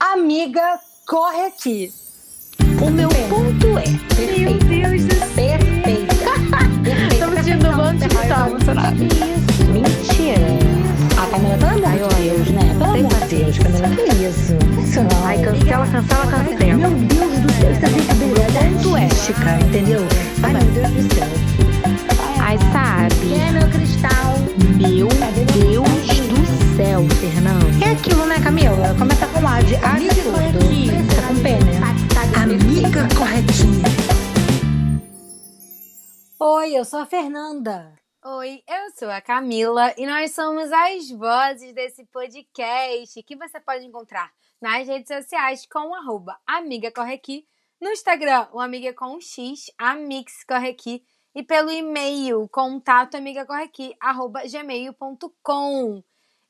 Amiga, corre aqui. O meu ponto é. Meu Deus do céu. Perfeita. Estamos de tá emocionada. Isso. Mentira. A Camila, pelo amor de Deus, né? Pelo amor de Deus, Camila, que isso? Não. Ai, cancela, cancela, cancela. Meu Deus do céu, isso é brincadeira doméstica, entendeu? Ai, meu Deus do céu. Ai, sabe? Quem é meu cristal? Meu Deus céu, Fernando. É aquilo, né, Camila? Começa com A de A corretinha. Tá com P, né? Amiga corretinha. Oi, eu sou a Fernanda. Oi, eu sou a Camila e nós somos as vozes desse podcast que você pode encontrar nas redes sociais com o arroba Amiga Corre Aqui, no Instagram, o Amiga com um X, Amix Corre Aqui, e pelo e-mail, contato gmail.com.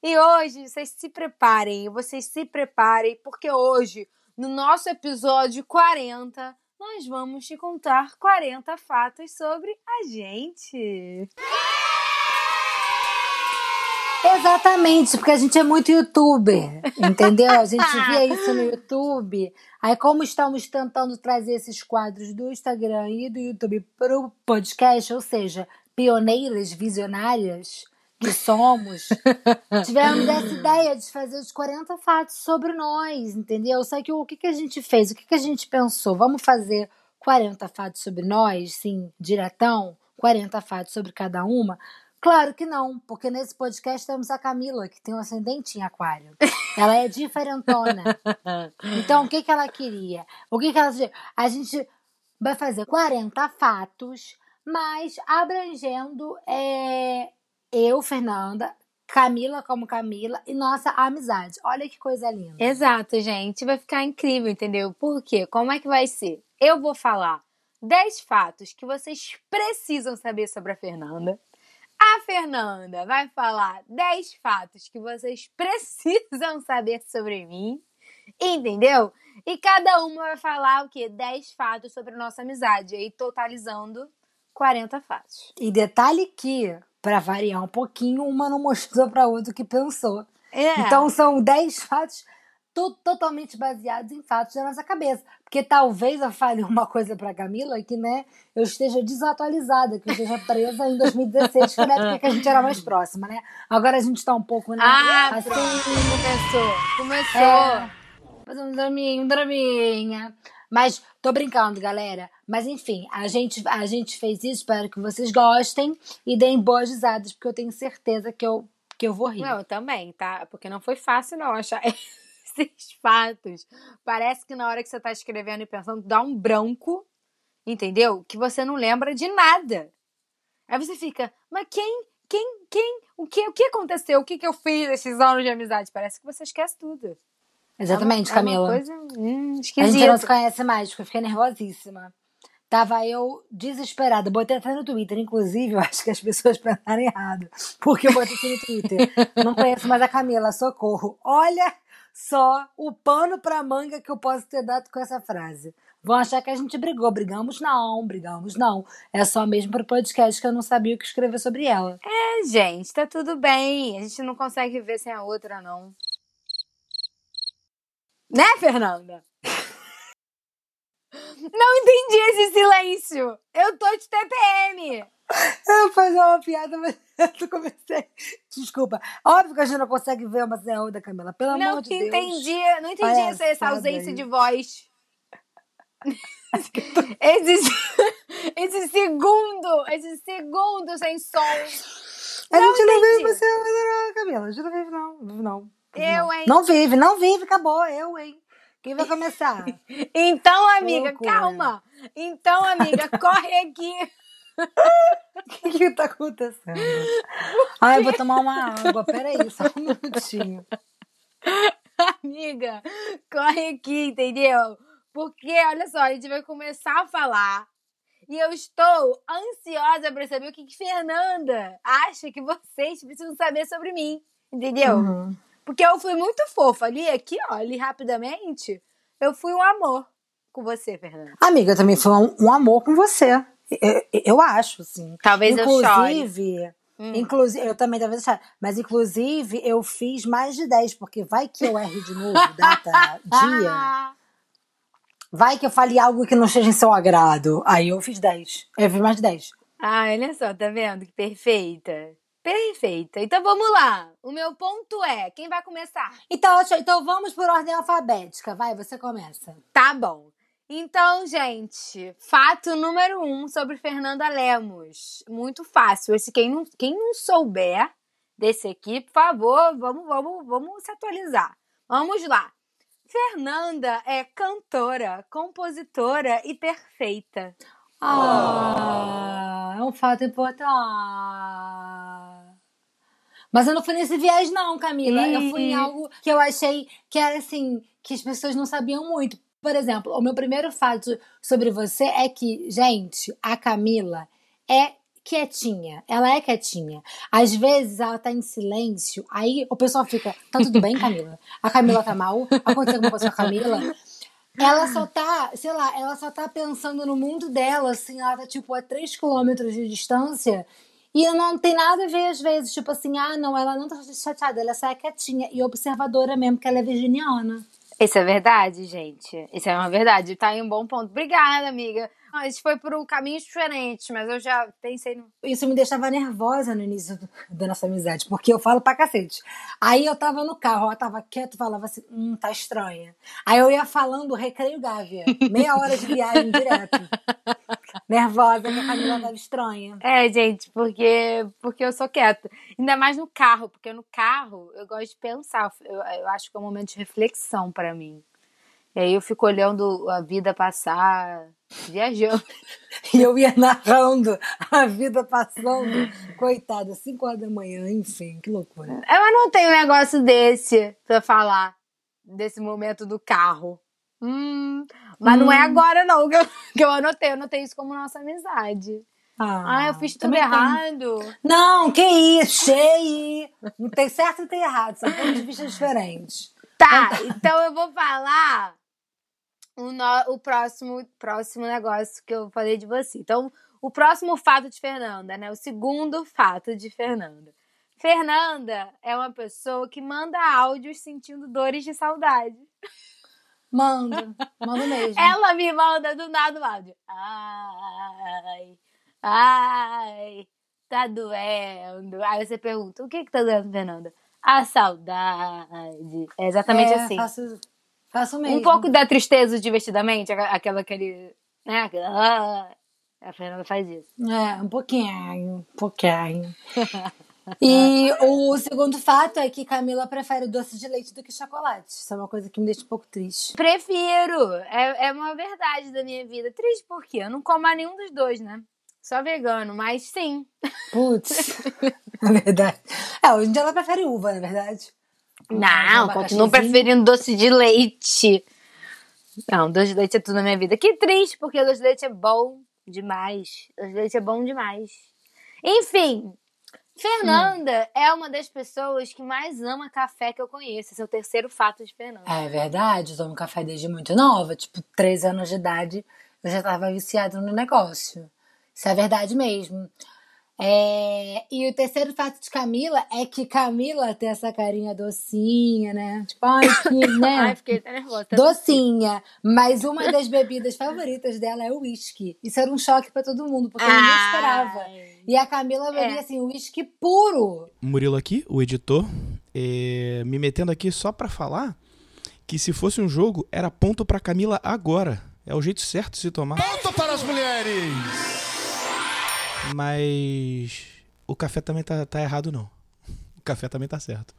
E hoje, vocês se preparem, vocês se preparem, porque hoje, no nosso episódio 40, nós vamos te contar 40 fatos sobre a gente. Exatamente, porque a gente é muito youtuber, entendeu? A gente via isso no YouTube. Aí, como estamos tentando trazer esses quadros do Instagram e do YouTube para o podcast, ou seja, pioneiras, visionárias que somos, tivemos essa ideia de fazer os 40 fatos sobre nós, entendeu? Só que o que, que a gente fez? O que, que a gente pensou? Vamos fazer 40 fatos sobre nós, sim, diretão? 40 fatos sobre cada uma? Claro que não, porque nesse podcast temos a Camila, que tem um ascendente em aquário. Ela é diferentona. Então, o que, que ela queria? O que, que ela A gente vai fazer 40 fatos, mas abrangendo é, eu, Fernanda, Camila como Camila e nossa amizade. Olha que coisa linda. Exato, gente. Vai ficar incrível, entendeu? Por quê? Como é que vai ser? Eu vou falar 10 fatos que vocês precisam saber sobre a Fernanda. A Fernanda vai falar 10 fatos que vocês precisam saber sobre mim. Entendeu? E cada uma vai falar o quê? 10 fatos sobre a nossa amizade. Aí totalizando 40 fatos. E detalhe que, para variar um pouquinho, uma não mostrou para outra o que pensou. É. Então são 10 fatos to- totalmente baseados em fatos da nossa cabeça. Porque talvez eu fale uma coisa pra Camila que, né, eu esteja desatualizada, que eu esteja presa em 2016, que na época que a gente era mais próxima, né? Agora a gente tá um pouco, né? Ah, assim, começou. Começou. é, fazendo um draminha, um draminha. Mas tô brincando, galera. Mas enfim, a gente, a gente fez isso, espero que vocês gostem e deem boas risadas, porque eu tenho certeza que eu, que eu vou rir. Não, eu também, tá? Porque não foi fácil não achar esses fatos. Parece que na hora que você tá escrevendo e pensando, dá um branco, entendeu? Que você não lembra de nada. Aí você fica, mas quem, quem, quem, o que, o que aconteceu? O que, que eu fiz esses anos de amizade? Parece que você esquece tudo. Exatamente, é uma, Camila. É uma coisa hum, A gente não esquisita. se conhece mais, porque eu fiquei nervosíssima. Tava eu desesperada. Botei até no Twitter, inclusive, eu acho que as pessoas pensaram errado. Porque eu botei no Twitter. Não conheço mais a Camila, socorro. Olha só o pano pra manga que eu posso ter dado com essa frase. Vão achar que a gente brigou. Brigamos não, brigamos não. É só mesmo pro podcast que eu não sabia o que escrever sobre ela. É, gente, tá tudo bem. A gente não consegue viver sem a outra, não. Né, Fernanda? Não entendi esse silêncio. Eu tô de TPM. Eu fazer uma piada, mas eu comecei. Desculpa. Óbvio que a gente não consegue ver uma sem a outra, Camila. Pelo não amor de Deus. entendi, não entendi essa, ausência aí. de voz. esse, esse segundo, esse segundo sem som. A Não gente não vive entendi. você, não, Camila. A gente não vive, não. Vive, não. Vive, Eu, não. hein? Não vive, não vive, acabou. Eu, hein? Quem vai começar? Então, amiga, loucura. calma. Então, amiga, corre aqui. O que que tá acontecendo? Ai, eu vou tomar uma água. Peraí, só um minutinho. Amiga, corre aqui, entendeu? Porque, olha só, a gente vai começar a falar. E eu estou ansiosa para saber o que, que Fernanda acha que vocês precisam saber sobre mim. Entendeu? Uhum. Porque eu fui muito fofa ali, aqui, ó, ali rapidamente. Eu fui um amor com você, Fernanda. Amiga, também foi um, um amor com você. Eu, eu acho, assim. Talvez eu chore. Inclusive, Hum. Inclusive, eu também deve deixar. Mas, inclusive, eu fiz mais de 10, porque vai que eu erre de novo, data, dia. Ah, Vai que eu fale algo que não esteja em seu agrado. Aí eu fiz 10. Eu fiz mais de 10. Ah, olha só, tá vendo? Que perfeita. Perfeita. Então vamos lá. O meu ponto é: quem vai começar? Então, então vamos por ordem alfabética. Vai, você começa. Tá bom. Então, gente, fato número um sobre Fernanda Lemos. Muito fácil. Esse quem não, quem não souber desse aqui, por favor, vamos, vamos, vamos se atualizar. Vamos lá. Fernanda é cantora, compositora e perfeita. Ah, é um fato importante. Mas eu não fui nesse viés, não, Camila. Eu fui em Ih. algo que eu achei que era assim, que as pessoas não sabiam muito. Por exemplo, o meu primeiro fato sobre você é que, gente, a Camila é quietinha. Ela é quietinha. Às vezes ela tá em silêncio, aí o pessoal fica, tá tudo bem, Camila? A Camila tá mal? Aconteceu alguma coisa com a Camila? Ela só tá, sei lá, ela só tá pensando no mundo dela, assim, ela tá tipo a 3 quilômetros de distância. E não tem nada a ver, às vezes, tipo assim, ah, não, ela não tá chateada, ela só é quietinha e observadora mesmo, que ela é virginiana. Isso é verdade, gente. Isso é uma verdade. Tá em um bom ponto. Obrigada, amiga. Ah, isso foi por um caminho diferente, mas eu já pensei no. Isso me deixava nervosa no início do- da nossa amizade, porque eu falo pra cacete. Aí eu tava no carro, ela tava quieta falava assim, hum, tá estranha. Aí eu ia falando recreio Gávea, meia hora de viagem direto. Nervosa, que a Camila tava estranha. É, gente, porque, porque eu sou quieta. Ainda mais no carro, porque no carro eu gosto de pensar. Eu, eu acho que é um momento de reflexão pra mim. E aí eu fico olhando a vida passar, viajando. E eu ia narrando a vida passando. Coitada, 5 horas da manhã, enfim, que loucura. Eu não tenho um negócio desse pra falar, desse momento do carro. Hum, mas não é agora, não, que eu, que eu anotei. Eu anotei isso como nossa amizade. Ah, eu fiz tudo também tem. errado. Não, que isso, cheio. Não tem certo e tem errado, são pontos de vista diferentes. Tá, então eu vou falar o, no- o próximo, próximo negócio que eu falei de você. Então, o próximo fato de Fernanda, né? O segundo fato de Fernanda. Fernanda é uma pessoa que manda áudios sentindo dores de saudade. Manda, manda mesmo. Ela me manda do nada o áudio. Ai, ai, tá doendo. Aí você pergunta, o que que tá doendo, Fernanda? A saudade. É exatamente É, assim. Faço, faço mesmo. Um pouco da tristeza divertidamente, aquela, aquela aquele, né, aquela, ah, a Fernanda faz isso. É, um pouquinho, um pouquinho. E o segundo fato é que Camila prefere doce de leite do que chocolate. Isso é uma coisa que me deixa um pouco triste. Prefiro, é, é uma verdade da minha vida. Triste porque eu não como nenhum dos dois, né? Só vegano, mas sim. Putz, na verdade. É, hoje em dia ela prefere uva, na verdade. Não, Um continuo preferindo doce de leite. Não, doce de leite é tudo na minha vida. Que triste, porque doce de leite é bom demais. Doce de leite é bom demais. Enfim, Fernanda é uma das pessoas que mais ama café que eu conheço. Esse é o terceiro fato de Fernanda. É verdade, eu tomo café desde muito nova. Tipo, 13 anos de idade, eu já tava viciada no negócio. Isso é verdade mesmo. É, E o terceiro fato de Camila é que Camila tem essa carinha docinha, né? Tipo, ai, que, né? Ai, fiquei até nervosa. Docinha, mas uma das bebidas favoritas dela é o uísque. Isso era um choque pra todo mundo, porque ninguém esperava. E a Camila bebia É. assim, uísque puro. Murilo aqui, o editor, é, me metendo aqui só pra falar que se fosse um jogo, era ponto pra Camila agora. É o jeito certo de se tomar. Ponto para as mulheres! Mas o café também tá, tá errado, não. O café também tá certo.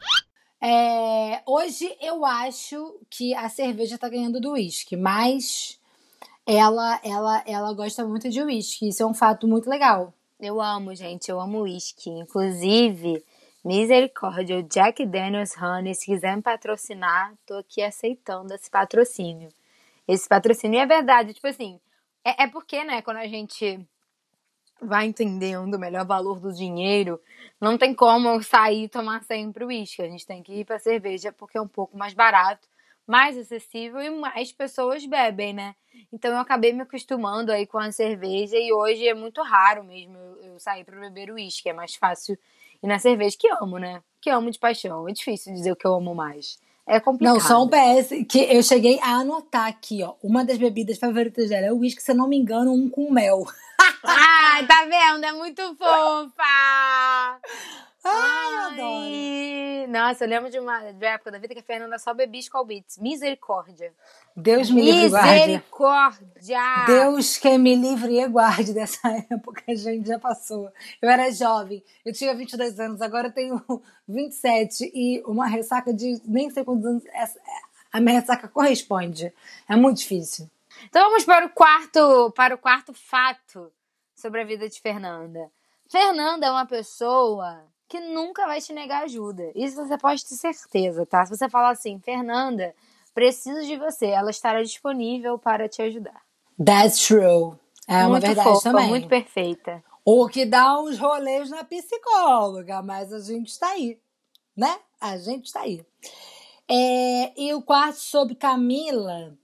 É, hoje eu acho que a cerveja tá ganhando do uísque, mas ela, ela, ela gosta muito de uísque. Isso é um fato muito legal. Eu amo, gente. Eu amo uísque. Inclusive, misericórdia, o Jack Daniels Honey, se quiser me patrocinar, tô aqui aceitando esse patrocínio. Esse patrocínio é verdade. Tipo assim, é, é porque, né, quando a gente vai entendendo o melhor valor do dinheiro, não tem como eu sair e tomar sempre uísque. A gente tem que ir pra cerveja porque é um pouco mais barato. mais acessível e mais pessoas bebem, né? Então eu acabei me acostumando aí com a cerveja e hoje é muito raro mesmo eu, eu sair para beber uísque, é mais fácil ir na cerveja que amo, né? Que amo de paixão. É difícil dizer o que eu amo mais. É complicado. Não, só um PS, que eu cheguei a anotar aqui, ó. Uma das bebidas favoritas dela é o uísque, se eu não me engano, um com mel. Ai, tá vendo? É muito fofa! Ai, eu adoro. Nossa, eu lembro de uma de uma época da vida que a Fernanda só bebia Skol Beats. Misericórdia. Deus me livre e guarde. Misericórdia! Deus que me livre e guarde dessa época, a gente já passou. Eu era jovem, eu tinha 22 anos, agora eu tenho 27 e uma ressaca de nem sei quantos anos essa- a minha ressaca corresponde. É muito difícil. Então vamos para o quarto, para o quarto fato sobre a vida de Fernanda. Fernanda é uma pessoa que nunca vai te negar ajuda. Isso você pode ter certeza, tá? Se você falar assim, Fernanda, preciso de você, ela estará disponível para te ajudar. That's true. É uma muito verdade fofa, também. muito perfeita. O que dá uns rolês na psicóloga, mas a gente está aí, né? A gente está aí. É, e o quarto sobre Camila.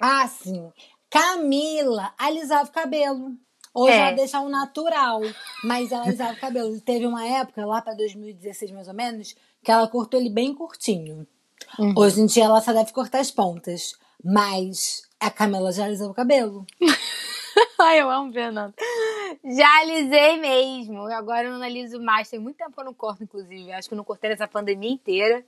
Ah, sim. Camila alisava o cabelo. Hoje É. ela deixa o natural, mas ela alisava o cabelo. Teve uma época, lá para 2016 mais ou menos, que ela cortou ele bem curtinho. Uhum. Hoje em dia ela só deve cortar as pontas. Mas a Camila já alisou o cabelo. Ai, eu amo Fernanda. Já alisei mesmo. Agora eu não aliso mais. Tem muito tempo que eu não corto, inclusive. Acho que eu não cortei nessa pandemia inteira.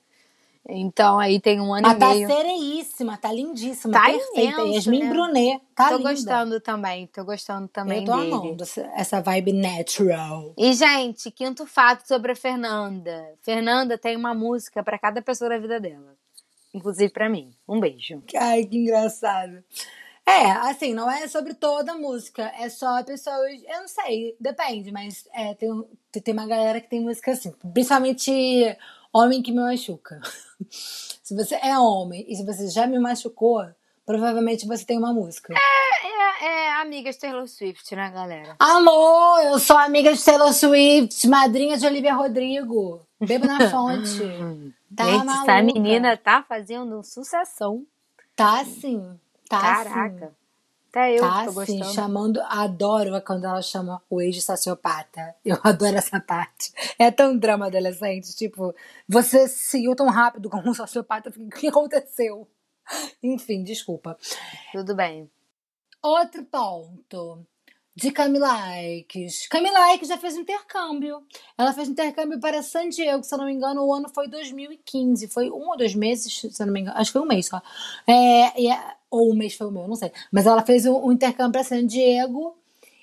Então aí tem um ano Mas e tá meio. sereíssima, tá lindíssima, Tá perfeita. imenso, Yasmin né? Brunet, tá tô linda. gostando também. Tô gostando também Eu tô dele. amando essa, vibe natural. E, gente, quinto fato sobre a Fernanda. Fernanda tem uma música pra cada pessoa da vida dela. Inclusive pra mim. Um beijo. Ai, que engraçado. É, assim, não é sobre toda a música, é só pessoas. Eu não sei, depende, mas é, tem, tem uma galera que tem música assim, principalmente homem que me machuca. se você é homem e se você já me machucou, provavelmente você tem uma música. É, é amigas Taylor Swift, né, galera? Amor, eu sou amiga de Taylor Swift, madrinha de Olivia Rodrigo. Bebo na fonte. Tá gente, maluca. essa menina tá fazendo sucessão. Tá sim. Tá Caraca. sim. Até eu Tá tô sim, gostando. chamando, adoro quando ela chama o ex de sociopata. Eu adoro essa parte. É tão drama adolescente, tipo, você seguiu tão rápido como um sociopata, o que aconteceu? Enfim, desculpa. Tudo bem. Outro ponto de Camila Aikes. Camila Aikes já fez intercâmbio. Ela fez intercâmbio para San Diego, se eu não me engano, o ano foi 2015. Foi um ou dois meses, se eu não me engano. Acho que foi um mês só. É, é- ou um mês foi o meu, não sei. Mas ela fez um, um intercâmbio para San Diego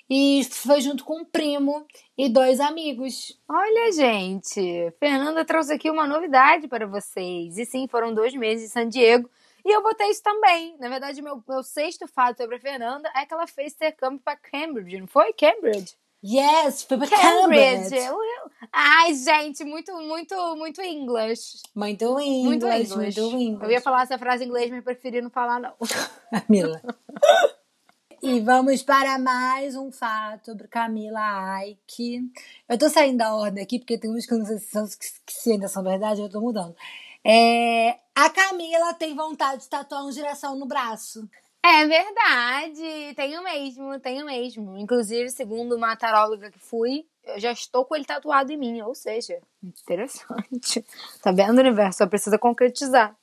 e foi junto com um primo e dois amigos. Olha, gente, Fernanda trouxe aqui uma novidade para vocês. E sim, foram dois meses em San Diego. E eu botei isso também. Na verdade, meu, meu sexto fato sobre a Fernanda é que ela fez intercâmbio para Cambridge, não foi? Cambridge? Yes, foi para Cambridge. Cambridge. Eu- eu- Ai, gente, muito, muito, muito English. Muito Muito inglês, muito inglês. Eu ia falar essa frase em inglês, mas preferi não falar, não. Camila. E vamos para mais um fato sobre Camila Aike. Eu tô saindo da ordem aqui, porque tem uns que eu não sei se, são, que se ainda são verdade, eu tô mudando. É, a Camila tem vontade de tatuar um girassol no braço. É verdade, tenho mesmo, tenho mesmo. Inclusive, segundo uma taróloga que fui, eu já estou com ele tatuado em mim, ou seja, interessante. Tá vendo, universo? Só precisa concretizar.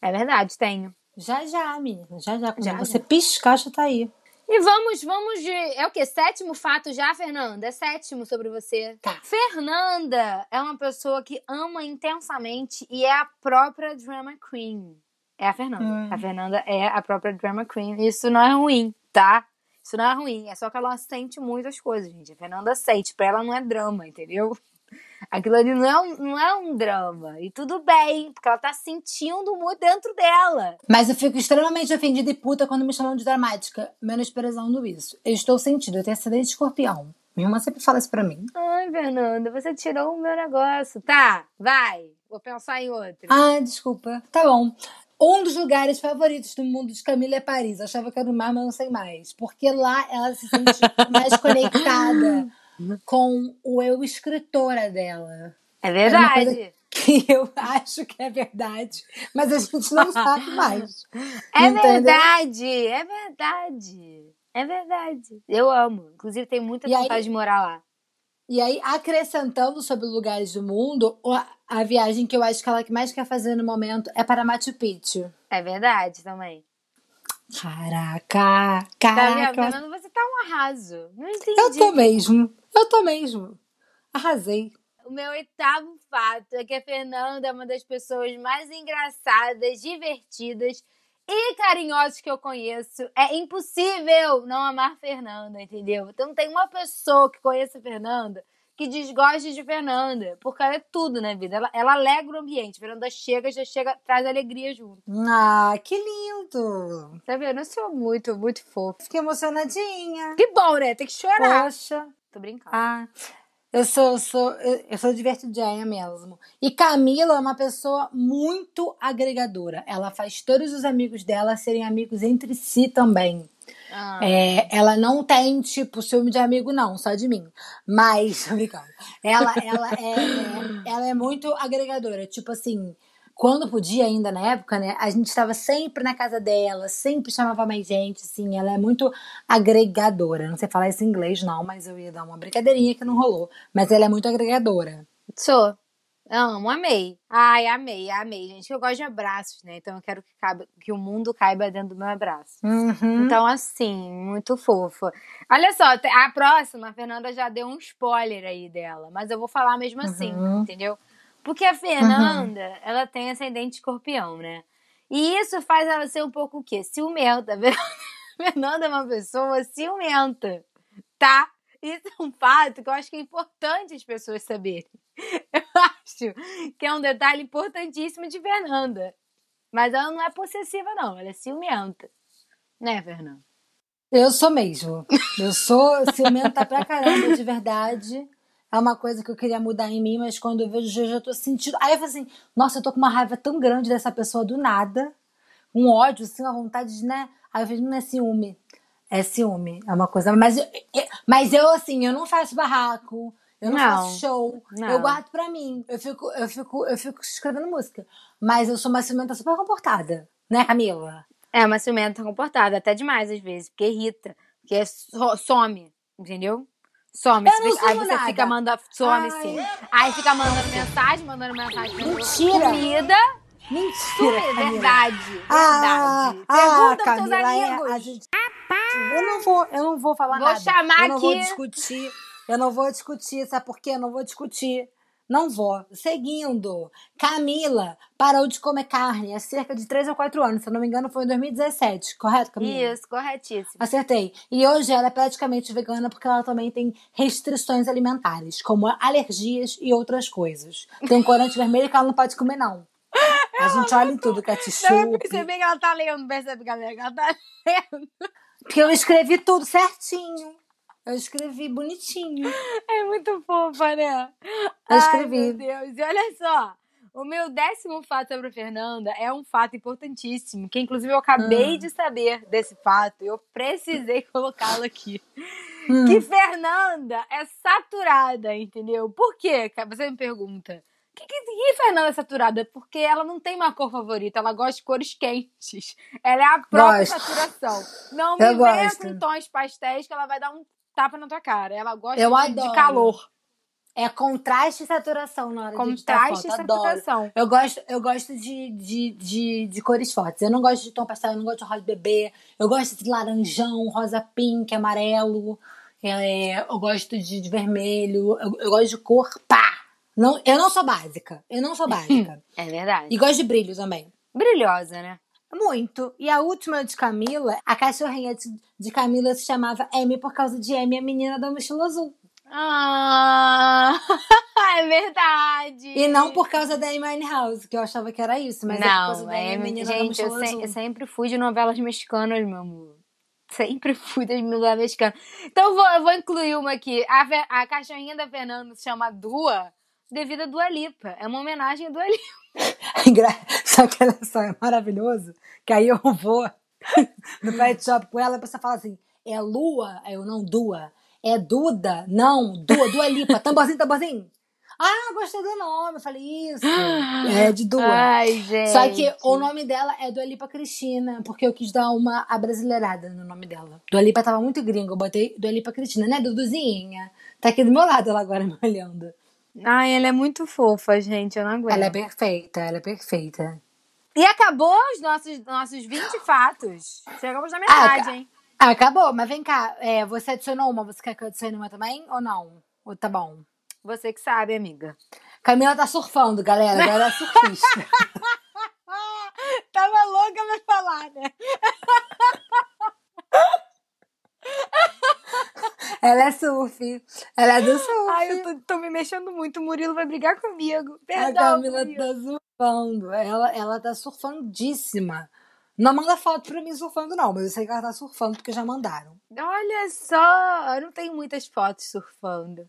É verdade, tenho. Já já, menina, já já. Quando Já, você piscar, já tá aí. E vamos, vamos de. É o quê? Sétimo fato já, Fernanda? É sétimo sobre você. Tá. Fernanda é uma pessoa que ama intensamente e é a própria drama queen. É a Fernanda. Hum. A Fernanda é a própria drama queen. Isso não é ruim, tá? Isso não é ruim. É só que ela sente muitas coisas, gente. A Fernanda sente. Pra ela não é drama, entendeu? Aquilo ali não é, um, não é um drama. E tudo bem, porque ela tá sentindo muito dentro dela. Mas eu fico extremamente ofendida e puta quando me chamam de dramática, menosprezando isso. Eu estou sentindo, eu tenho acidente de escorpião. Minha irmã sempre fala isso pra mim. Ai, Fernanda, você tirou o meu negócio. Tá, vai. Vou pensar em outro. Ah, desculpa. Tá bom. Um dos lugares favoritos do mundo de Camila é Paris. Eu achava que era o mar, mas não sei mais. Porque lá ela se sente mais conectada com o eu escritora dela. É verdade. que eu acho que é verdade, mas a gente não sabe mais. É Entendeu? verdade, é verdade. É verdade. Eu amo. Inclusive, tenho muita E aí- vontade de morar lá. E aí, acrescentando sobre lugares do mundo, a, viagem que eu acho que ela que mais quer fazer no momento é para Machu Picchu. É verdade também. Caraca! Tá Caraca! vendo, Fernando? Você tá um arraso. Não entendi. eu tô mesmo. Eu tô mesmo. Arrasei. O meu oitavo fato é que a Fernanda é uma das pessoas mais engraçadas, divertidas e carinhosas que eu conheço. É impossível não amar Fernanda, entendeu? Então tem uma pessoa que conheça a Fernanda que desgoste de Fernanda, porque ela é tudo na vida. Ela, ela alegra o ambiente. Fernanda chega, já chega, traz alegria junto. Ah, que lindo! Tá vendo? Eu sou muito, muito fofa. Fiquei emocionadinha. Que bom, né? Tem que chorar. Poxa. Tô brincando. Ah, eu sou, eu sou, eu sou divertidinha mesmo. E Camila é uma pessoa muito agregadora. Ela faz todos os amigos dela serem amigos entre si também. Ah. É, ela não tem, tipo, ciúme de amigo, não, só de mim. Mas, tô brincando. Ela, ela, é, ela é muito agregadora. Tipo assim, quando podia ainda na época, né? A gente estava sempre na casa dela, sempre chamava mais gente, assim. Ela é muito agregadora. Não sei falar isso em inglês, não, mas eu ia dar uma brincadeirinha que não rolou. Mas ela é muito agregadora. Sou. Amo, amei. Ai, amei, amei, gente. Eu gosto de abraços, né? Então eu quero que, caiba, que o mundo caiba dentro do meu abraço. Uhum. Então, assim, muito fofa. Olha só, a próxima, a Fernanda já deu um spoiler aí dela, mas eu vou falar mesmo assim, Uhum. entendeu? Porque a Fernanda, ela tem ascendente escorpião, né? E isso faz ela ser um pouco o quê? Ciumenta. A Fernanda é uma pessoa ciumenta, tá? Isso é um fato que eu acho que é importante as pessoas saberem. Eu acho que é um detalhe importantíssimo de Fernanda. Mas ela não é possessiva, não. Ela é ciumenta. Né, Fernanda? Eu sou mesmo. Eu sou ciumenta pra caramba, de verdade. É uma coisa que eu queria mudar em mim, mas quando eu vejo, eu já tô sentindo. Aí eu falo assim, nossa, eu tô com uma raiva tão grande dessa pessoa do nada. Um ódio, assim, uma vontade de, né? Aí eu vejo, não é ciúme. É ciúme. É uma coisa. Mas eu, eu- mas eu assim, eu não faço barraco. Eu não, Não. faço show. Não. Eu guardo pra mim. Eu fico, eu fico, eu fico escrevendo música. Mas eu sou uma ciumenta super comportada. Né, Camila? É uma ciumenta comportada, até demais às vezes, porque irrita. Porque so- some, entendeu? Some. Você fica- aí você nada. fica mandando. Some Ai. sim. Aí fica mandando mensagem, mandando mensagem. Mentira. Comida. Mentira. Sumir, Camila. verdade. Ah, Verdade. ah, Pergunta pros Camila, seus é, amigos. a gente- Eu não vou, eu não vou falar Vou nada. chamar eu não vou aqui. discutir. Eu não vou discutir, sabe por quê? Eu não vou discutir. Não vou. Seguindo, Camila parou de comer carne há cerca de 3 ou 4 anos. Se eu não me engano, foi em 2017. Correto, Camila? Isso, corretíssimo. Acertei. E hoje ela é praticamente vegana porque ela também tem restrições alimentares, como alergias e outras coisas. Tem um corante vermelho que ela não pode comer, não. A gente olha em tudo, Não, eu ketchup. percebi que ela tá lendo, percebe, galera? que Ela tá lendo. Porque eu escrevi tudo certinho. Eu escrevi bonitinho. É muito fofa, né? Eu Ai, escrevi. meu Deus. E olha só. O meu décimo fato sobre a Fernanda é um fato importantíssimo, que inclusive eu acabei Ah. de saber desse fato. Eu precisei colocá-lo aqui. Hum. Que Fernanda é saturada, entendeu? Por quê? Você me pergunta. Que, que, que Fernanda é saturada? Porque ela não tem uma cor favorita, ela gosta de cores quentes. Ela é a própria Gosto. saturação. Não me Eu venha gosto. com tons pastéis que ela vai dar um tapa na tua cara. Ela gosta Eu de, de adoro. calor. É contraste e saturação na hora de Contraste e. Adoro. saturação. Eu gosto, eu gosto de, de, de, de cores fortes. Eu não gosto de tom pastel, eu não gosto de rosa bebê. Eu gosto de laranjão, rosa pink, amarelo. É, eu gosto de, de vermelho. Eu, eu gosto de cor pá. Não, eu não sou básica. Eu não sou básica. É verdade. e gosto de brilho também. Brilhosa, né? Muito. E a última de Camila, a cachorrinha de, de Camila se chamava Amy por causa de Amy, a menina da mochila azul. Ah, é verdade. E não por causa da Amy Winehouse, que eu achava que era isso, mas é por causa Não, da Amy, é, menina da gente, eu, se- eu sempre fui de novelas mexicanas, meu amor. Sempre fui das novelas mexicanas. Então eu vou, eu vou incluir uma aqui. A, a cachorrinha da Fernanda se chama Dua, devido a Dua Lipa. É uma homenagem a Dua Lipa. Só que olha só, é maravilhoso, que aí eu vou no pet shop com ela, a pessoa fala assim, é Lua? Aí eu, não, Dua. É Duda? Não, Dua, Dua Lipa. Tamborzinho, tamborzinho. Ah, gostei do nome. Eu falei, isso. É de duas. Ai, gente. Só que o nome dela é Dua Lipa Cristina, porque eu quis dar uma abrasileirada no nome dela. Dua Lipa tava muito gringo, eu botei Dua Lipa Cristina, né? Duduzinha. Tá aqui do meu lado ela agora me olhando. Ai, ela é muito fofa, gente. Eu não aguento. Ela é perfeita, ela é perfeita. E acabou os nossos, nossos 20 fatos. Chegamos na metade, ca- hein? Ah, acabou, mas vem cá, é, você adicionou uma, você quer que eu adicione uma também? Ou não? Ou tá bom? Você que sabe, amiga. Camila tá surfando, galera, agora ela é surfista. Tava louca pra falar, né? ela é surf, ela é do surf. Ai, eu tô, tô me mexendo muito. O Murilo vai brigar comigo. A Perdão, Camila Murilo. tá surfando. Ela, ela tá surfandíssima. Não manda foto pra mim surfando, não, mas eu sei que ela tá surfando porque já mandaram. Olha só, eu não tenho muitas fotos surfando.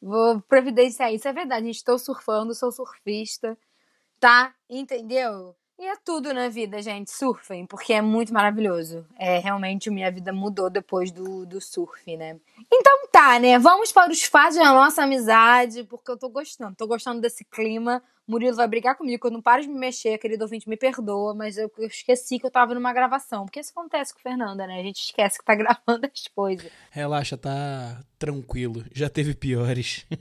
Vou providenciar isso. É verdade, gente. Estou surfando, sou surfista, tá? Entendeu? E é tudo na vida, gente. Surfem, porque é muito maravilhoso. É, realmente, minha vida mudou depois do, do surf, né? Então tá, né? Vamos para os fatos da nossa amizade, porque eu tô gostando. Tô gostando desse clima. Murilo vai brigar comigo, que eu não paro de me mexer, querido ouvinte, me perdoa, mas eu, eu esqueci que eu tava numa gravação. Porque isso acontece com Fernanda, né? A gente esquece que tá gravando as coisas. Relaxa, tá tranquilo. Já teve piores.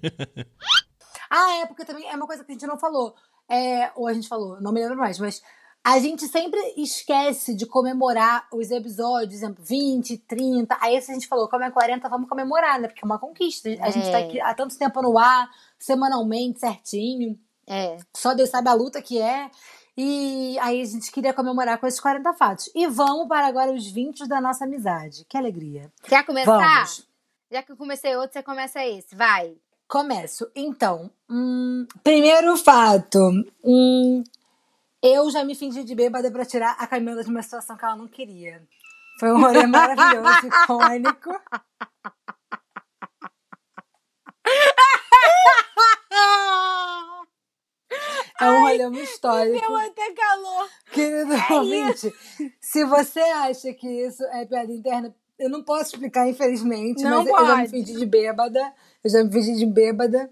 Ah, é, porque também é uma coisa que a gente não falou. É, ou a gente falou, não me lembro mais, mas a gente sempre esquece de comemorar os episódios, exemplo, 20, 30. Aí se a gente falou, como é 40, vamos comemorar, né? Porque é uma conquista. A gente tá É. aqui há tanto tempo no ar, semanalmente, certinho. É. Só Deus sabe a luta que é. E aí a gente queria comemorar com esses 40 fatos. E vamos para agora os 20 da nossa amizade. Que alegria. Quer começar? Vamos. Já que eu comecei outro, você começa esse. Vai. Começo. Então, hum, primeiro fato. Hum, eu já me fingi de bêbada pra tirar a Camila de uma situação que ela não queria. Foi um rolê maravilhoso, icônico. É um rolê muito histórico. até calor. Querido ouvinte, se você acha que isso é piada interna, eu não posso explicar, infelizmente, Não mas eu já me pode. fingi de bêbada. Eu já me fingi de bêbada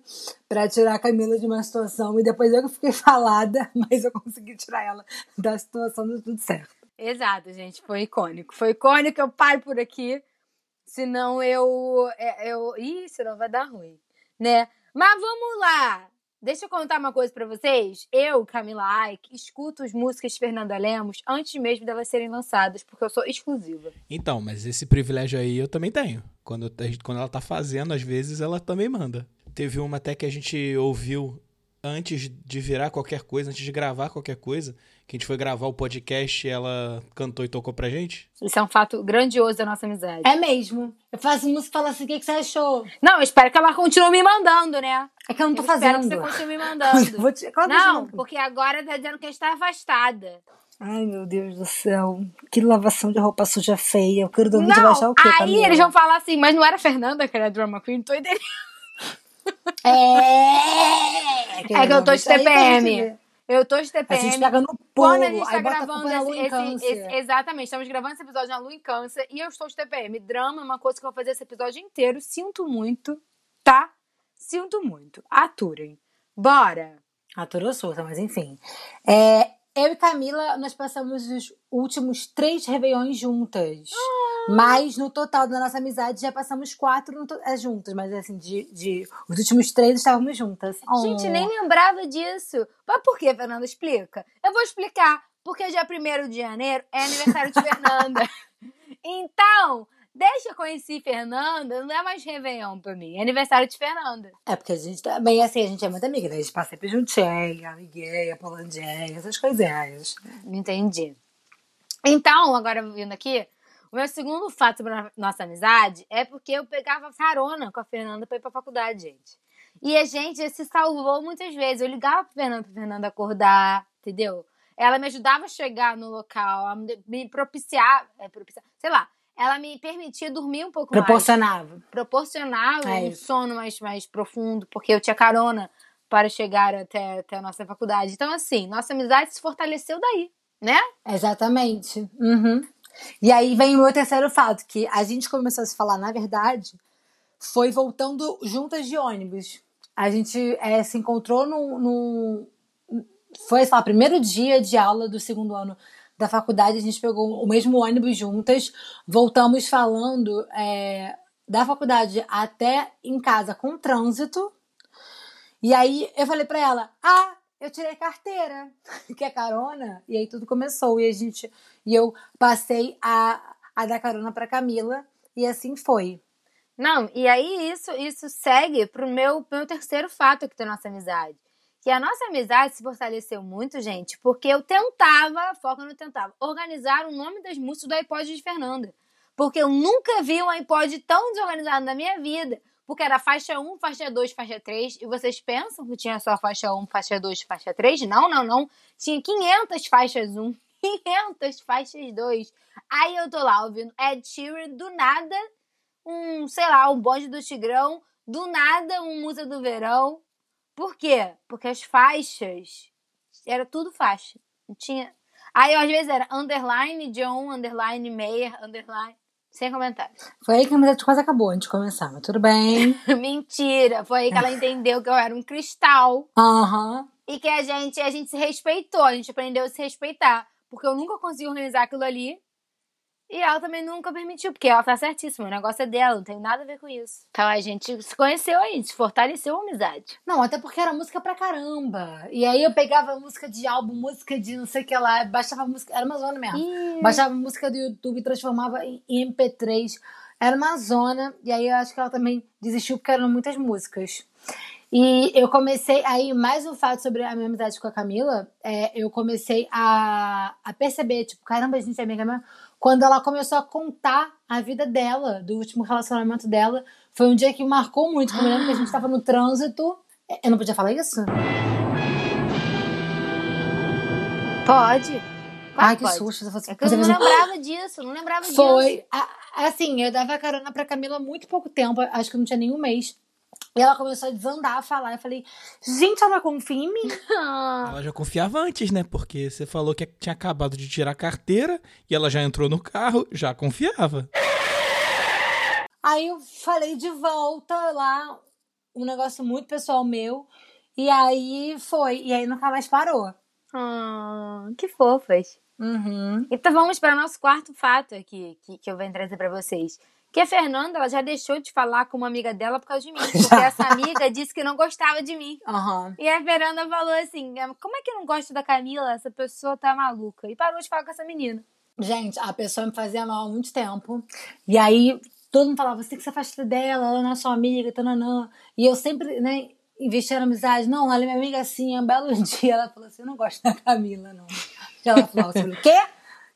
pra tirar a Camila de uma situação. E depois eu que fiquei falada, mas eu consegui tirar ela da situação, deu tudo certo. Exato, gente. Foi icônico. Foi icônico. Eu paro por aqui. Senão eu. é, eu ih, senão vai dar ruim. Né? Mas vamos lá. Deixa eu contar uma coisa pra vocês. Eu, Camila Ike, escuto as músicas de Fernanda Lemos antes mesmo delas serem lançadas, porque eu sou exclusiva. Então, mas esse privilégio aí eu também tenho. Quando, quando ela tá fazendo, às vezes ela também manda. Teve uma até que a gente ouviu antes de virar qualquer coisa, antes de gravar qualquer coisa, que a gente foi gravar o podcast e ela cantou e tocou pra gente. Isso é um fato grandioso da nossa amizade. É mesmo. Eu faço música e falo assim: o que, que você achou? Não, eu espero que ela continue me mandando, né? É que eu não tô eu espero fazendo. que você continue me mandando. Vou te... Claro que Não, eu porque agora tá dizendo que está afastada. Ai, meu Deus do céu. Que lavação de roupa suja feia. O querido ouvinte vai achar Não, o quê, aí Camila? eles vão falar assim, mas não era a Fernanda que era drama queen, tô entendendo. É, É que eu tô de a TPM. Eu tô de A TPM. gente pega no pulo, Quando a gente tá a gravando esse, esse- esse- Exatamente, estamos gravando esse episódio na Lua em Câncer e eu estou de TPM. Drama é uma coisa que eu vou fazer esse episódio inteiro. Sinto muito, tá? Sinto muito. Aturem. Bora! Aturou solta, mas enfim. É, eu e Camila, nós passamos os últimos três Réveillões juntas. Ah. Mas no total da nossa amizade já passamos quatro é, juntas. Mas assim, de, de os últimos três estávamos juntas. Gente, Oh. nem lembrava disso. Mas por que, Fernanda? Explica. Eu vou explicar. Porque dia 1 de janeiro é aniversário de Fernanda. então, desde que eu conheci Fernanda, não é mais Réveillon pra mim. É aniversário de Fernanda. É porque a gente também, assim, a gente é muito amiga, né? A gente passa sempre juntinha, amiguinha, polandinha, essas coisinhas. Entendi. Então, agora vindo aqui, o meu segundo fato sobre a nossa amizade é porque eu pegava carona com a Fernanda pra ir pra faculdade, gente. E a gente se salvou muitas vezes. Eu ligava pra Fernanda, pra Fernanda acordar, entendeu? Ela me ajudava a chegar no local, a me propiciar, é, propiciar, sei lá, ela me permitia dormir um pouco mais Proporcionava. proporcionava É um isso. sono mais, mais profundo, porque eu tinha carona para chegar até, até a nossa faculdade. Então, assim, nossa amizade se fortaleceu daí, né? Exatamente. Uhum. E aí vem o meu terceiro fato, que a gente começou a se falar, na verdade, foi voltando juntas de ônibus. a gente é, se encontrou no, no. Foi, sei lá, primeiro dia de aula do segundo ano da faculdade, a gente pegou o mesmo ônibus juntas, voltamos falando é, da faculdade até em casa com trânsito. E aí eu falei pra ela: Ah, eu tirei carteira, que é carona. E aí tudo começou. E a gente. E eu passei a, a dar carona pra Camila. E assim foi. Não, e aí isso, isso segue pro meu, meu terceiro fato aqui da nossa amizade. Que a nossa amizade se fortaleceu muito, gente, porque eu tentava, foca no tentava, organizar o nome das músicas do iPod de Fernanda. Porque eu nunca vi um iPod tão desorganizado na minha vida. Porque era faixa 1, faixa 2, faixa 3. E vocês pensam que tinha só faixa 1, faixa 2, faixa 3? Não, não, não. Tinha 500 faixas 1, 500 faixas 2. Aí eu tô lá ouvindo Ed Sheeran do nada um, sei lá, um bonde do Tigrão, do nada um Musa do Verão. Por quê? Porque as faixas era tudo faixa. Não tinha. Aí às vezes era underline John, underline Meyer, underline. Sem comentários. Foi aí que a amizade quase acabou antes de começar, mas tudo bem. Mentira! Foi aí que ela entendeu que eu era um cristal. Aham. Uhum. E que a gente, a gente se respeitou, a gente aprendeu a se respeitar. Porque eu nunca consegui organizar aquilo ali. E ela também nunca permitiu, porque ela tá certíssima. O negócio é dela, não tem nada a ver com isso. Então a gente se conheceu aí, se fortaleceu a amizade. Não, até porque era música pra caramba. E aí eu pegava música de álbum, música de não sei o que lá, baixava música. Era uma zona mesmo. Ih. Baixava música do YouTube transformava em MP3. Era uma zona. E aí eu acho que ela também desistiu porque eram muitas músicas. E eu comecei, aí, mais um fato sobre a minha amizade com a Camila, é, eu comecei a, a perceber, tipo, caramba, a gente é amiga mesmo quando ela começou a contar a vida dela, do último relacionamento dela. Foi um dia que marcou muito, porque eu lembro que a gente estava no trânsito. Eu não podia falar isso? Pode. Ai, que pode. susto. Você, É que eu não lembrava disso, não lembrava disso. Foi. Assim, eu dava carona pra Camila há muito pouco tempo, acho que não tinha nenhum mês. E ela começou a desandar, a falar. Eu falei, gente, ela confia em mim. Ah, Ela já confiava antes, né? Porque você falou que tinha acabado de tirar a carteira e ela já entrou no carro, já confiava. Aí eu falei de volta lá, um negócio muito pessoal meu. E aí foi. E aí nunca mais parou. ah, que fofas. Uhum. Então vamos para o nosso quarto fato aqui, que, que eu venho trazer para vocês. Que a Fernanda ela já deixou de falar com uma amiga dela por causa de mim. Porque essa amiga disse que não gostava de mim. Aham. E a Fernanda falou assim: como é que eu não gosto da Camila? Essa pessoa tá maluca. E parou de falar com essa menina. Gente, a pessoa me fazia mal há muito tempo. E aí todo mundo falava, você que se afastar dela, ela não é sua amiga, tananã. E eu sempre, né, investia na amizade. Não, ela é minha amiga assim. Um belo dia ela falou assim: eu não gosto da Camila, não. E ela falou assim: o quê?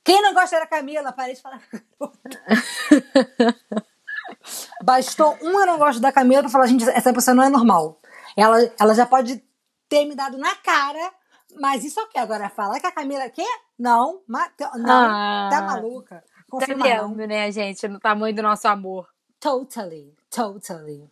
Quem não gosta da Camila? Parei de falar. Bastou um eu não gosto da Camila pra falar, gente, essa pessoa não é normal. Ela, ela já pode ter me dado na cara, mas isso aqui agora falar que a Camila quê? Não, não, Ah. tá maluca. Tá Confirma não. vendo, né, gente? No tamanho do nosso amor. Totally, totally.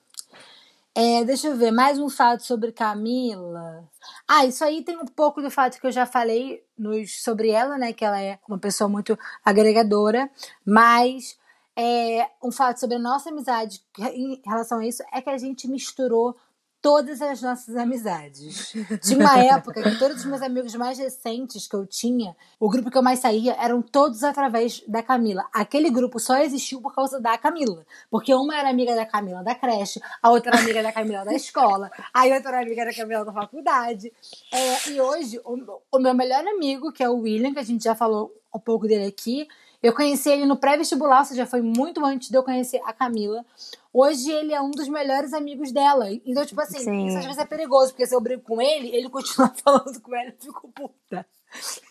É, deixa eu ver, mais um fato sobre Camila. Ah, isso aí tem um pouco do fato que eu já falei nos, sobre ela, né? Que ela é uma pessoa muito agregadora, mas é, um fato sobre a nossa amizade em relação a isso é que a gente misturou todas as nossas amizades. Tinha uma época que todos os meus amigos mais recentes que eu tinha, o grupo que eu mais saía, eram todos através da Camila. Aquele grupo só existiu por causa da Camila. Porque uma era amiga da Camila da creche, a outra era amiga da Camila da escola, a outra era amiga da Camila da faculdade. É, e hoje, o, o meu melhor amigo, que é o William, que a gente já falou um pouco dele aqui, eu conheci ele no pré-vestibular, ou seja, foi muito antes de eu conhecer a Camila. Hoje ele é um dos melhores amigos dela. Então, tipo assim, Sim. isso às vezes é perigoso, porque se eu brigo com ele, ele continua falando com ela e eu fico puta.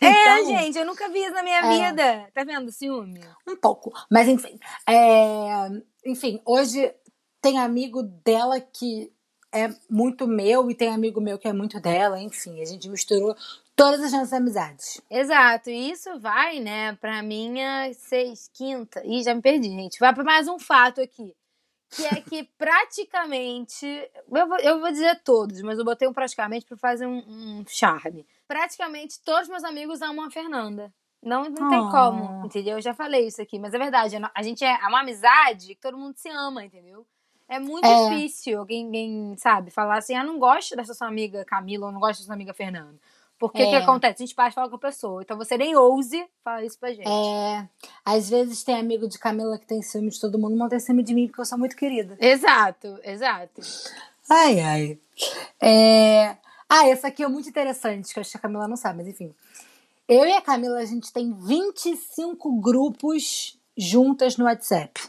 É, Então, gente, eu nunca vi isso na minha É. vida. Tá vendo? Ciúme. Um pouco. Mas enfim. é, Enfim, hoje tem amigo dela que é muito meu e tem amigo meu que é muito dela. Enfim, a gente misturou todas as nossas amizades. Exato, e isso vai, né, pra minha seis, quinta. Ih, já me perdi, gente. Vai pra mais um fato aqui. Que é que praticamente. Eu vou, eu vou dizer todos, mas eu botei um praticamente pra fazer um, um charme. Praticamente todos meus amigos amam a Fernanda. Não, não tem Oh. como, entendeu? Eu já falei isso aqui, mas é verdade. A gente é uma amizade que todo mundo se ama, entendeu? É muito É. difícil alguém, alguém, sabe, falar assim, ah, não gosto dessa sua amiga Camila ou não gosto dessa sua amiga Fernanda. Porque o que É. acontece? A gente passa e fala com a pessoa. Então você nem ouse falar isso pra gente. É, às vezes tem amigo de Camila que tem ciúme de todo mundo, mas não tem ciúme de mim porque eu sou muito querida. Exato, exato. Ai, ai. É... Ah, essa aqui é muito interessante, que eu acho que a Camila não sabe, mas enfim. Eu e a Camila, a gente tem 25 grupos juntas no WhatsApp.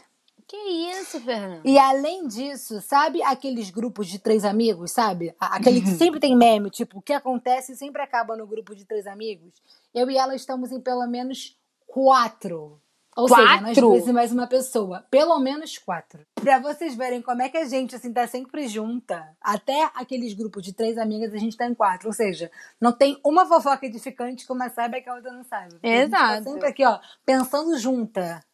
Que isso, Fernanda? E além disso, sabe aqueles grupos de três amigos, sabe? Aquele que sempre tem meme, tipo, o que acontece sempre acaba no grupo de três amigos. Eu e ela estamos em pelo menos quatro. Ou seja, nós Quatro? duas e mais uma pessoa. Pelo menos quatro. Pra vocês verem como é que a gente, assim, tá sempre junta. Até aqueles grupos de três amigas, a gente tá em quatro. Ou seja, não tem uma fofoca edificante que uma saiba que a outra não saiba. Porque A gente Exato. tá sempre aqui, ó, pensando junta.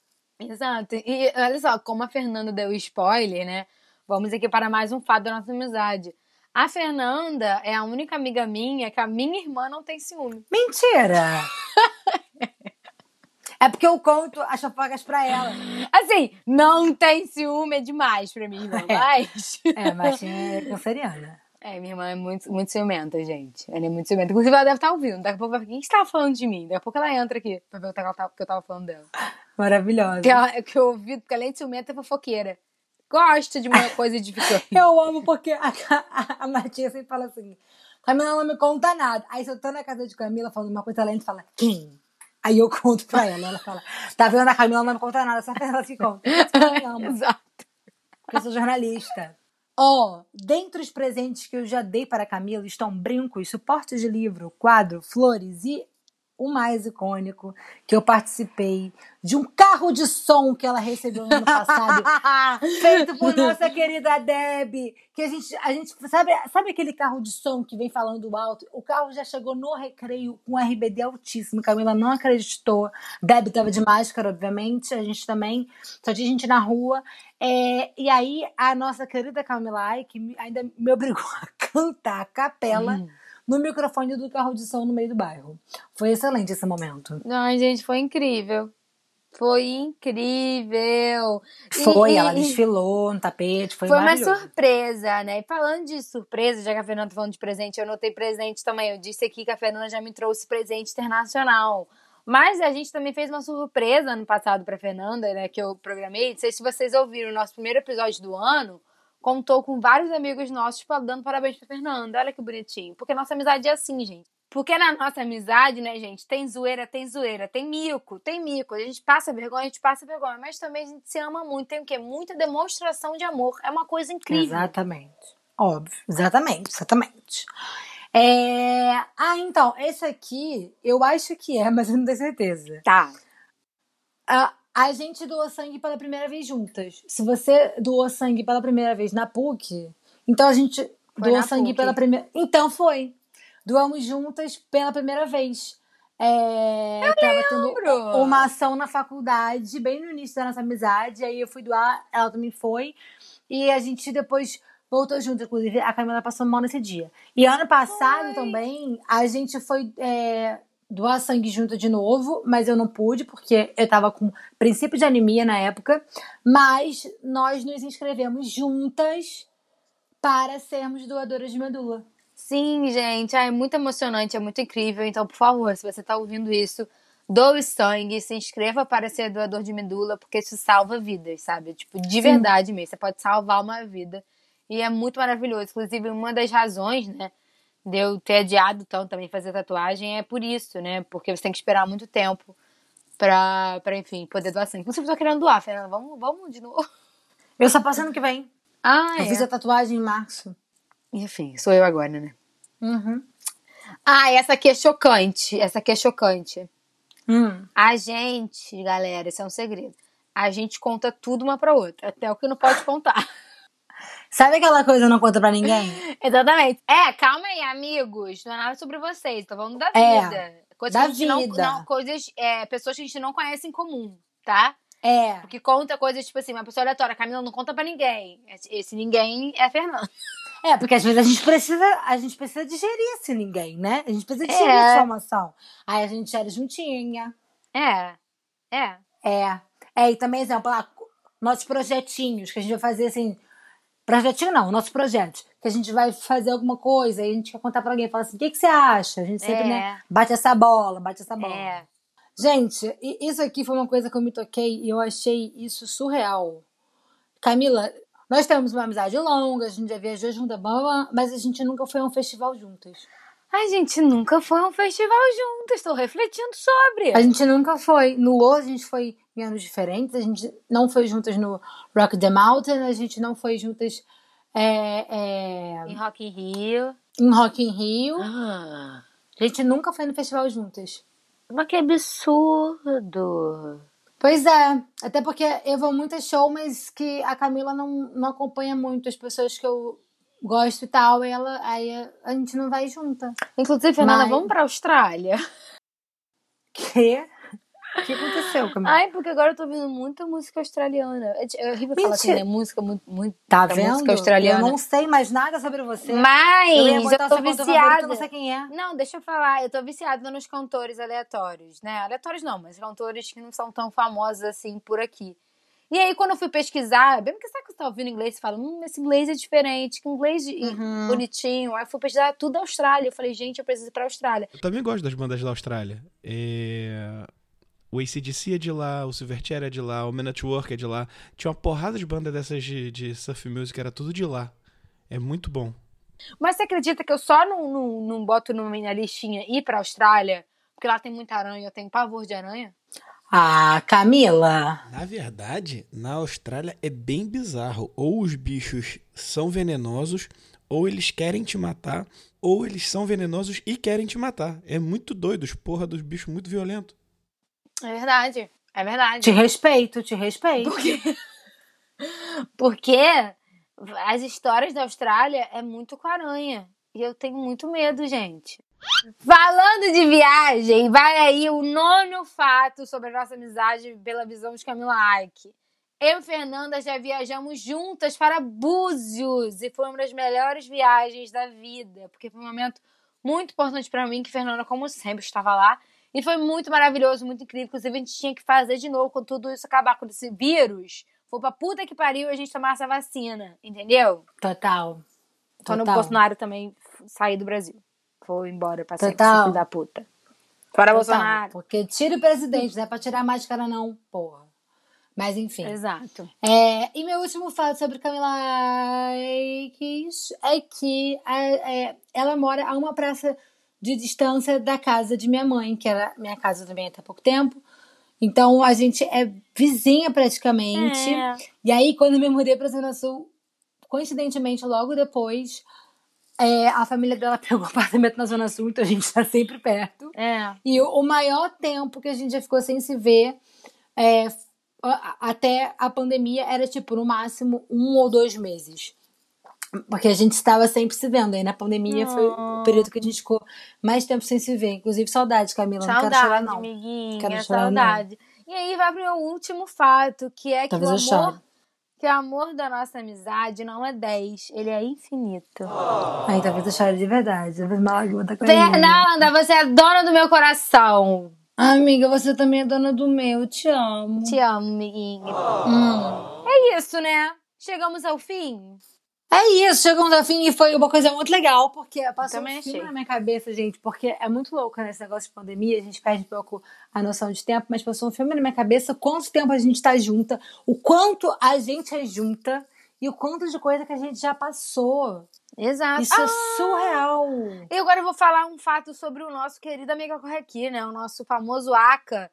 Exato. E olha só, como a Fernanda deu spoiler, né? Vamos aqui para mais um fato da nossa amizade. A Fernanda é a única amiga minha que a minha irmã não tem ciúme. Mentira! é porque eu conto as fofocas pra ela. Assim, não tem ciúme é demais pra irmã, É. mas. É, mas é canceriana. É, minha irmã é muito, muito ciumenta, gente. Ela é muito ciumenta. Inclusive, ela deve estar ouvindo. Daqui a pouco vai ficar, quem está falando de mim? Daqui a pouco ela entra aqui pra ver o que, que eu tava falando dela. Maravilhosa. Que, ela, que eu ouvi, porque além de ciumenta, é fofoqueira. Gosta de uma coisa edificante. Eu amo porque a, a, a Martinha sempre fala assim: Camila não me conta nada. Aí se eu tô na casa de Camila falando uma coisa, ela fala: Quem? Aí eu conto pra ela. Ela fala: Tá vendo? A Camila não me conta nada, só ela que conta. Eu. Exato. eu sou jornalista. Ó, dentre os presentes que eu já dei para a Camila estão brincos, suportes de livro, quadro, flores e o mais icônico que eu participei de um carro de som que ela recebeu no ano passado, feito por nossa querida Deb, que a gente, a gente sabe, sabe aquele carro de som que vem falando alto? O carro já chegou no recreio com RBD altíssimo, Camila não acreditou. Deb tava de máscara, obviamente, a gente também, só tinha gente na rua. É, e aí a nossa querida Camila que ainda me obrigou a cantar a capela Hum. No microfone do carro de som no meio do bairro. Foi excelente esse momento. Ai, gente, foi incrível. Foi incrível. Foi, e- ela desfilou no tapete, foi, Foi uma surpresa, né? E falando de surpresa, já que a Fernanda tá falando de presente, eu notei presente também. Eu disse aqui que a Fernanda já me trouxe presente internacional. Mas a gente também fez uma surpresa ano passado pra Fernanda, né? Que eu programei. Não sei se vocês ouviram, o nosso primeiro episódio do ano contou com vários amigos nossos dando parabéns pra Fernanda. Olha que bonitinho. Porque nossa amizade é assim, gente. Porque na nossa amizade, né, gente, tem zoeira, tem zoeira, tem mico, tem mico. A gente passa vergonha, a gente passa vergonha. Mas também a gente se ama muito. Tem o quê? Muita demonstração de amor. É uma coisa incrível. Exatamente. Óbvio. Exatamente, exatamente. É... Ah, então, esse aqui eu acho que é, mas eu não tenho certeza. Tá. A, a gente doou sangue pela primeira vez juntas. Se você doou sangue pela primeira vez na PUC, então a gente doou na sangue PUC. pela primeira. Então foi. Doamos juntas pela primeira vez. É, tava tendo lembro. uma ação na faculdade, bem no início da nossa amizade. Aí eu fui doar, ela também foi. E a gente depois voltou junto. Inclusive, a Camila passou mal nesse dia. E ano passado também, a gente foi é, doar sangue junto de novo, mas eu não pude, porque eu tava com princípio de anemia na época. Mas nós nos inscrevemos juntas para sermos doadoras de medula. Sim, gente, é muito emocionante, é muito incrível. Então, por favor, se você tá ouvindo isso, doe sangue, se inscreva para ser doador de medula, porque isso salva vidas, sabe? Tipo, de verdade mesmo. Você pode salvar uma vida. E é muito maravilhoso. Inclusive, uma das razões, né, de eu ter adiado tanto também fazer tatuagem é por isso, né? Porque você tem que esperar muito tempo pra, pra enfim, poder doar sangue. Inclusive, eu tô querendo doar, Fernanda. Vamos, vamos de novo. Eu só passo ano que vem. Ah, Eu fiz a tatuagem em março. Enfim, sou eu agora, né? Uhum. Ah, essa aqui é chocante. Essa aqui é chocante. Hum. A gente, galera, esse é um segredo. A gente conta tudo uma pra outra, até o que não pode contar. Sabe aquela coisa não conta pra ninguém? Exatamente. É, calma aí, amigos. Não é nada sobre vocês, tô falando da É, vida. Coisas da que a gente não- vida. Não, coisas, é, pessoas que a gente não conhece em comum, tá? É. Porque conta coisas tipo assim, uma pessoa aleatória, Camila não conta pra ninguém. Esse, ninguém é Fernando. É, porque às vezes a gente precisa, a gente precisa digerir esse ninguém, né? A gente precisa digerir É. essa informação. Aí a gente gera juntinha. É, é. É. É, e também, exemplo, lá, nossos projetinhos que a gente vai fazer assim. Projetinho não, nossos projetos. Que a gente vai fazer alguma coisa e a gente quer contar pra alguém. Fala assim, o que, que você acha? A gente sempre, É. né, bate essa bola, bate essa bola. É. Gente, isso aqui foi uma coisa que eu me toquei e eu achei isso surreal. Camila, nós temos uma amizade longa, a gente já viajou blá, mas a gente nunca foi a um festival juntas. A gente nunca foi a um festival juntas. Estou refletindo sobre. A gente nunca foi. No Loa, a gente foi em anos diferentes. A gente não foi juntas no Rock the Mountain. A gente não foi juntas é, é, Em Rock in Rio. em Rock in Rio. Ah, A gente nunca foi no festival juntas. mas que absurdo. Pois é. Até porque eu vou muito a show, mas que a Camila não, não acompanha muito as pessoas que eu gosto e tal. Ela, aí a gente não vai junta. Inclusive, Fernanda, Mas- vamos pra Austrália. Que? O que aconteceu, Camila? Ai, porque agora eu tô ouvindo muita música australiana. É é horrível falar assim, Mentira. né? Música muito, muito. Tá vendo? música australiana. Eu não sei mais nada sobre você. Mas eu eu, tô favorito, viciada. eu não sei quem é. Não, deixa eu falar. Eu tô viciada nos cantores aleatórios, né? Aleatórios não, mas cantores que não são tão famosos assim por aqui. E aí, quando eu fui pesquisar, bem porque sabe que você tá ouvindo inglês, você fala, hum, esse inglês é diferente, que inglês Uhum. bonitinho. Aí eu fui pesquisar tudo da Austrália. Eu falei, gente, eu preciso ir pra Austrália. Eu também gosto das bandas da Austrália. É, O ACDC é de lá, o Silverchair é de lá, o Men at Work é de lá. Tinha uma porrada de banda dessas de, de surf music, era tudo de lá. É muito bom. Mas você acredita que eu só não, não, não boto na minha listinha ir pra Austrália? Porque lá tem muita aranha, eu tenho pavor de aranha. Ah, Camila. Na verdade, na Austrália é bem bizarro. Ou os bichos são venenosos, ou eles querem te matar, ou eles são venenosos e querem te matar. É muito doido, os porra dos bichos muito violentos. É verdade. É verdade. Te respeito, te respeito. Porque as histórias da Austrália é muito com aranha. E eu tenho muito medo, gente. Falando de viagem, vai aí o nono fato sobre a nossa amizade pela visão de Camila Ike. Eu e Fernanda já viajamos juntas para Búzios e foi uma das melhores viagens da vida, porque foi um momento muito importante para mim, que Fernanda, como sempre, estava lá. E foi muito maravilhoso, muito incrível. Inclusive, a gente tinha que fazer de novo quando tudo isso acabar, quando esse vírus for pra puta que pariu e a gente tomar essa vacina, entendeu? Total. Quando o Total. Bolsonaro também sair do Brasil. Foi embora pra sempre, Total. filho da puta. Fora Total. Bolsonaro. Porque tira o presidente, não é pra tirar a máscara, não, porra. Mas enfim. Exato. É, e meu último fato sobre Camila Aikes é que é, é, ela mora a uma praça de distância da casa de minha mãe, que era minha casa também até pouco tempo. Então a gente é vizinha praticamente. É. E aí, quando eu me mudei pra Zona Sul, coincidentemente, logo depois, é, a família dela pegou apartamento na Zona Sul, então a gente tá sempre perto. É. E o, o maior tempo que a gente já ficou sem se ver é, até a pandemia era tipo no máximo um ou dois meses. Porque a gente estava sempre se vendo. Aí na pandemia foi o período que a gente ficou mais tempo sem se ver. Inclusive, saudade, Camila. não quero chorar, Saudade, não. amiguinha, Quero chorar, saudade. E aí vai pro meu último fato, que é que Talvez o eu chore. amor, que o amor da nossa amizade não é 10, ele é infinito. Aí talvez eu chore de verdade. Uma lágrima tá caindo. Fernanda, você é dona do meu coração. Amiga, você também é dona do meu. Te amo. Te amo, amiguinha. Hum. É isso, né? Chegamos ao fim. É isso, chegamos ao fim e foi uma coisa muito legal, porque passou Também um filme na minha cabeça, gente, porque é muito louco nesse negócio de pandemia, a gente perde um pouco a noção de tempo, mas passou um filme na minha cabeça, quanto tempo a gente tá junta, o quanto a gente é junta e o quanto de coisa que a gente já passou. Exato. Isso é surreal. E agora eu vou falar um fato sobre o nosso querido amigo Correqui, né? O nosso famoso ACA.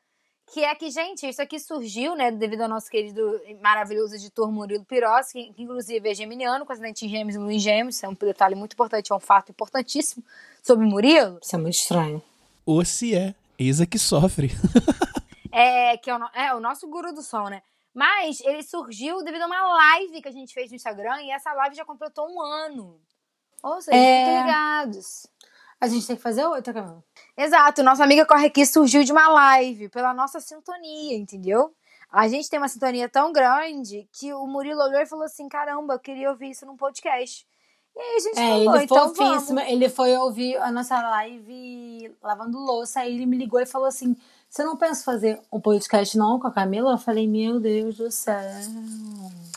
Que é que, gente, isso aqui surgiu, né, devido ao nosso querido e maravilhoso editor Murilo Pirossi, que, que inclusive é geminiano, com acidente em gêmeos e lua em gêmeos. Isso é um detalhe muito importante, é um fato importantíssimo sobre Murilo. Isso é muito estranho. Ou se é, Isa que sofre. É, que é o, no- é o nosso guru do som, né? Mas ele surgiu devido a uma live que a gente fez no Instagram e essa live já completou um ano. Ou seja, É. ligados. A gente tem que fazer outra, Camila. Exato, nossa amiga Corre Aqui surgiu de uma live, pela nossa sintonia, entendeu? A gente tem uma sintonia tão grande que o Murilo olhou e falou assim: caramba, eu queria ouvir isso num podcast. E aí a gente É, falou, ele então fofíssimo. vamos. Ele foi ouvir a nossa live lavando louça. Aí ele me ligou e falou assim: Você não pensa fazer um podcast não com a Camila? Eu falei, meu Deus do céu.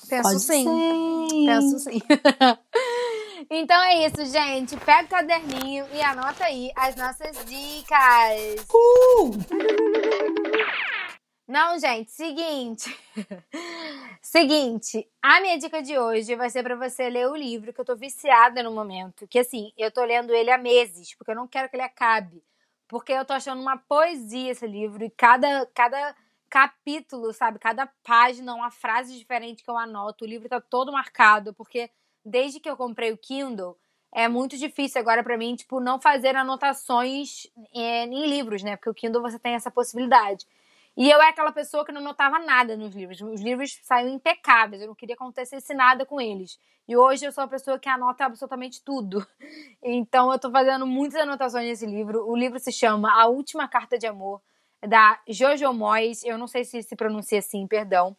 Penso Pode sim. ser. Penso sim. então é isso, gente. Pega o caderninho e anota aí as nossas dicas. Uh! Não, gente, seguinte. seguinte, a minha dica de hoje vai ser pra você ler o livro que eu tô viciada no momento. Que assim, eu tô lendo ele há meses, porque eu não quero que ele acabe. Porque eu tô achando uma poesia esse livro e cada, cada capítulo, sabe? Cada página, uma frase diferente que eu anoto. O livro tá todo marcado, porque desde que eu comprei o Kindle, é muito difícil agora pra mim, tipo, não fazer anotações é, em livros, né? Porque o Kindle você tem essa possibilidade. E eu era aquela pessoa que não notava nada nos livros. Os livros saíam impecáveis, eu não queria que acontecesse nada com eles. E hoje eu sou uma pessoa que anota absolutamente tudo. Então eu tô fazendo muitas anotações nesse livro. O livro se chama A Última Carta de Amor, da Jojo Moyes. Eu não sei se se pronuncia assim, perdão.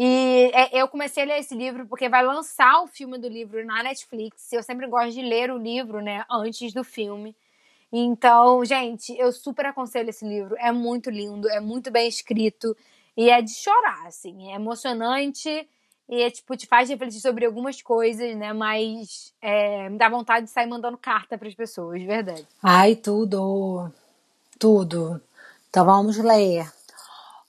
E é, eu comecei a ler esse livro porque vai lançar o filme do livro na Netflix. Eu sempre gosto de ler o livro, né, antes do filme. Então, gente, eu super aconselho esse livro. É muito lindo, é muito bem escrito e é de chorar, assim. É emocionante e, é, tipo, te faz refletir sobre algumas coisas, né? Mas é, dá vontade de sair mandando carta para as pessoas, de verdade. Ai, tudo. Tudo. Então vamos ler.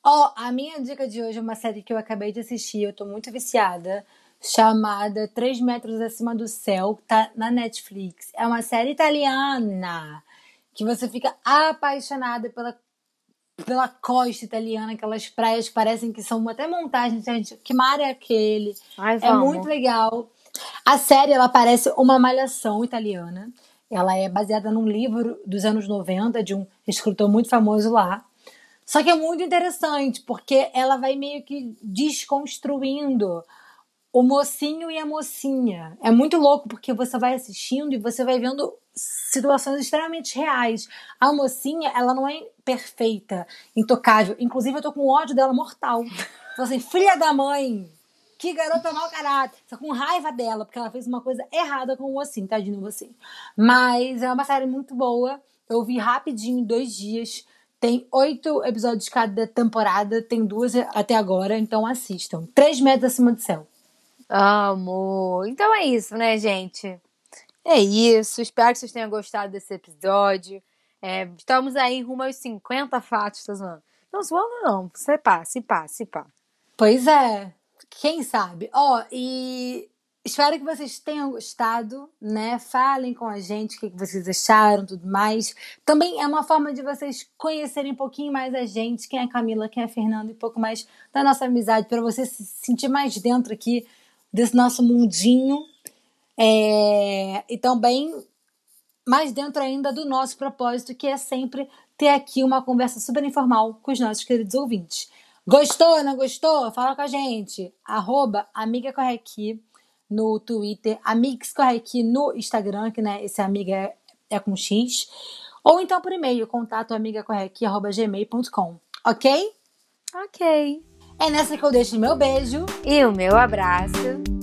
Ó, a minha dica de hoje é uma série que eu acabei de assistir, eu tô muito viciada, chamada Três Metros Acima do Céu, tá na Netflix. É uma série italiana que você fica apaixonada pela, pela costa italiana, aquelas praias que parecem que são até montagens, gente. Que mar é aquele? Ai, É muito legal. A série, ela parece uma malhação italiana. Ela é baseada num livro dos anos 90 de um escritor muito famoso lá. Só que é muito interessante, porque ela vai meio que desconstruindo o mocinho e a mocinha. É muito louco, porque você vai assistindo e você vai vendo situações extremamente reais. A mocinha, ela não é perfeita, intocável. Inclusive, eu tô com ódio dela mortal. Então, assim, filha da mãe, que garota mau caráter. Tô com raiva dela, porque ela fez uma coisa errada com o mocinho, tadinho do mocinho. Mas é uma série muito boa. Eu vi rapidinho, dois dias. Tem oito episódios cada temporada, tem duas até agora, então assistam. Três metros acima do céu. Amo. Então é isso, né, gente? É isso. Espero que vocês tenham gostado desse episódio. É, estamos aí rumo aos 50 fatos, tá zoando? Não zoando, não. Se pá, se pá, se pá. Pois é, quem sabe? Ó, e espero que vocês tenham gostado, né? Falem com a gente o que vocês acharam, tudo mais. Também é uma forma de vocês conhecerem um pouquinho mais a gente, quem é a Camila, quem é a Fernanda, e um pouco mais da nossa amizade, para você se sentir mais dentro aqui desse nosso mundinho. É, e também mais dentro ainda do nosso propósito, que é sempre ter aqui uma conversa super informal com os nossos queridos ouvintes. Gostou, não gostou? Fala com a gente. Arroba Amiga Corre Aqui no Twitter, Amix Corre Aqui no Instagram, que né, esse amiga é, é com X. Ou então por e-mail, contato amigacorreaqui.gmail.com. Ok? Ok. É nessa que eu deixo meu beijo. E o meu abraço.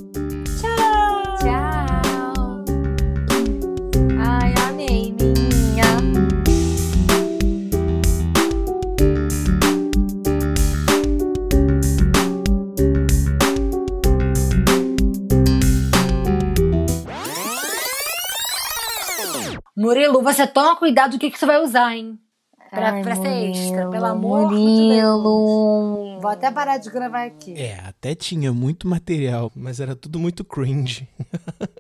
Murilo, você toma cuidado do que, que você vai usar, hein? Pra, Ai, pra ser extra, Murilo, pelo amor de Deus. Murilo. Vou até parar de gravar aqui. É, até tinha muito material, mas era tudo muito cringe.